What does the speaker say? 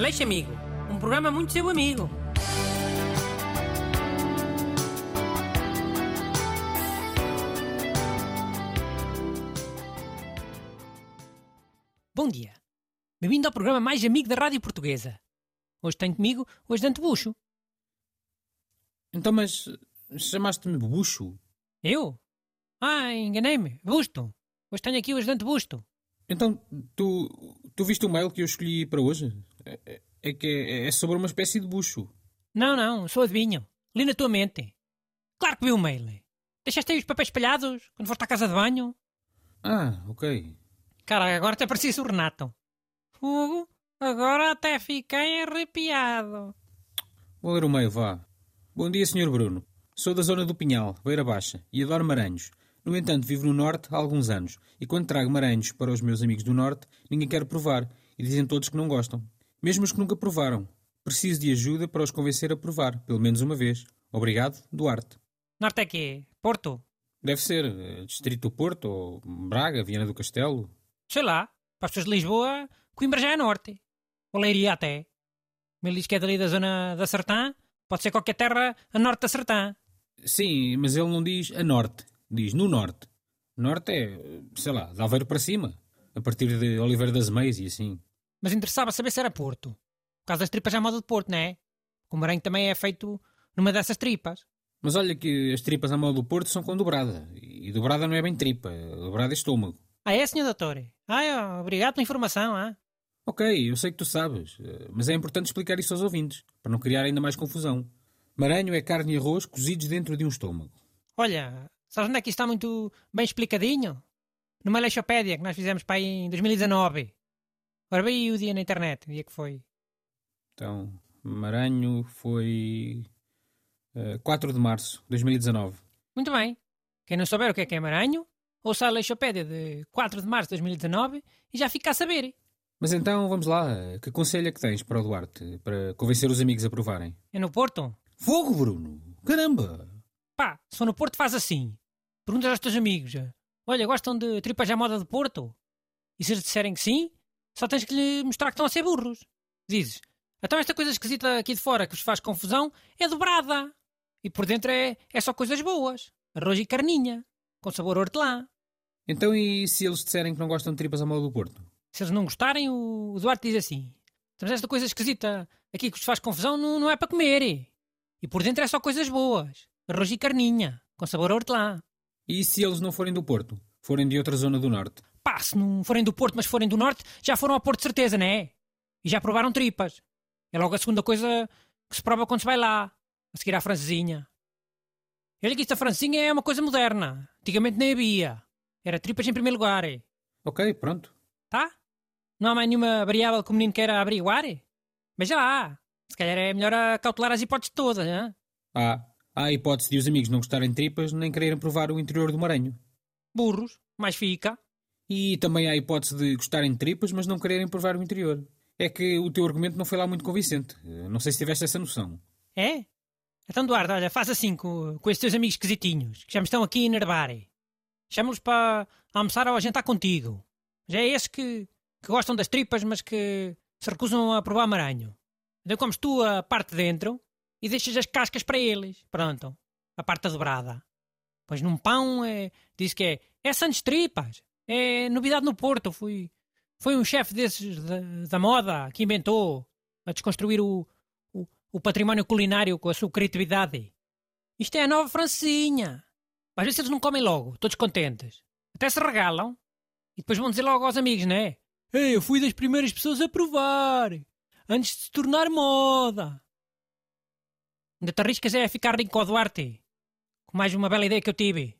Aleixo Amigo, um programa muito seu amigo. Bom dia. Bem-vindo ao programa mais amigo da Rádio Portuguesa. Hoje tenho comigo o ajudante Bucho. Então, mas chamaste-me Bucho? Eu? Ah, enganei-me. Busto. Hoje tenho aqui o ajudante Busto. Então, tu, tu viste o mail que eu escolhi para hoje? É, é- é que é, é sobre uma espécie de bucho. Não, não, sou adivinho. Li na tua mente. Claro que vi o mail. Deixaste aí os papéis espalhados quando foste à casa de banho? Ah, ok. Cara, agora até parecia o Renato. Fogo, agora até fiquei arrepiado. Vou ler o mail, vá. Bom dia, Sr. Bruno. Sou da zona do Pinhal, Beira Baixa, e adoro maranhos. No entanto, vivo no Norte há alguns anos, e quando trago maranhos para os meus amigos do Norte, ninguém quer provar, e dizem todos que não gostam. Mesmo os que nunca provaram. Preciso de ajuda para os convencer a provar, pelo menos uma vez. Obrigado, Duarte. Norte é quê? Porto? Deve ser eh, Distrito do Porto, ou Braga, Viana do Castelo. Sei lá. Para as pessoas de Lisboa, Coimbra já é norte. Ou Leiria até. Ele diz que é dali da zona da Sertã. Pode ser qualquer terra a norte da Sertã. Sim, mas ele não diz a norte, diz no norte. Norte é, sei lá, de Aveiro para cima, a partir de Oliveira das Meias e assim. Mas interessava saber se era Porto. Por causa das tripas à moda de Porto, não é? O Maranhão também é feito numa dessas tripas. Mas olha que as tripas à moda do Porto são com dobrada. E dobrada não é bem tripa, dobrada é estômago. Ah, é, senhor doutor? Ah, é, obrigado pela informação, ah. Ok, eu sei que tu sabes, eh, mas é importante explicar isso aos ouvintes, para não criar ainda mais confusão. Maranho é carne e arroz cozidos dentro de um estômago. Olha, sabes onde é que isto está muito bem explicadinho? Numa Aleixopédia que nós fizemos para aí em 2019. Ora bem aí o dia na internet, o dia que foi. Então, Maranho foi eh, 4 de março de 2019. Muito bem. Quem não souber o que é que é Maranhão, ouça a Aleixopédia de 4 de março de 2019 e já fica a saber. Mas então vamos lá, que conselho é que tens para o Duarte, para convencer os amigos a provarem? É no Porto? Fogo, Bruno! Caramba! Pá, se for no Porto faz assim. Perguntas aos teus amigos. Olha, gostam de tripas à moda de Porto? E se eles disserem que sim, só tens que lhe mostrar que estão a ser burros. Dizes, então esta coisa esquisita aqui de fora que vos faz confusão é dobrada. E por dentro é, é só coisas boas. Arroz e carninha, com sabor hortelã. Então e se eles disserem que não gostam de tripas à moda do Porto? Se eles não gostarem, o Duarte diz assim: Mas esta coisa esquisita aqui que vos faz confusão não, não é para comer. E por dentro é só coisas boas. Arroz e carninha, com sabor hortelã. E se eles não forem do Porto? Forem de outra zona do Norte? Pá, se não forem do Porto, mas forem do Norte, já foram ao Porto de certeza, não é? E já provaram tripas. É logo a segunda coisa que se prova quando se vai lá, a seguir à francesinha. Olha que isto da francesinha é uma coisa moderna. Antigamente nem havia. Era tripas em primeiro lugar, é? Ok, pronto. tá? Não há mais nenhuma variável que o menino queira averiguar? Veja lá. Se calhar é melhor acautelar as hipóteses todas, hein? Há, há a hipótese de os amigos não gostarem de tripas nem quererem provar o interior do Maranhão. Burros, mais fica. E também há a hipótese de gostarem de tripas mas não quererem provar o interior. É que o teu argumento não foi lá muito convincente. Eh, Não sei se tiveste essa noção. É? Então, Duarte, olha, faz assim com, com esses teus amigos esquisitinhos, que já me estão aqui a enervar. Chama-los para almoçar ou a jantar contigo. Já é esses que, que gostam das tripas, mas que se recusam a provar maranho. Então comes tu a parte de dentro e deixas as cascas para eles. Pronto. A parte dobrada. Pois num pão é, diz que é, é Santos Tripas. É novidade no Porto. Fui, foi um chefe desses da, da moda que inventou a desconstruir o, o, o património culinário com a sua criatividade. Isto é a nova francesinha. Às vezes eles não comem logo, todos contentes. Até se regalam. E depois vão dizer logo aos amigos, não é? Ei, eu fui das primeiras pessoas a provar. Antes de se tornar moda. Ainda te arriscas é a ficar rico com o Duarte. Com mais uma bela ideia que eu tive.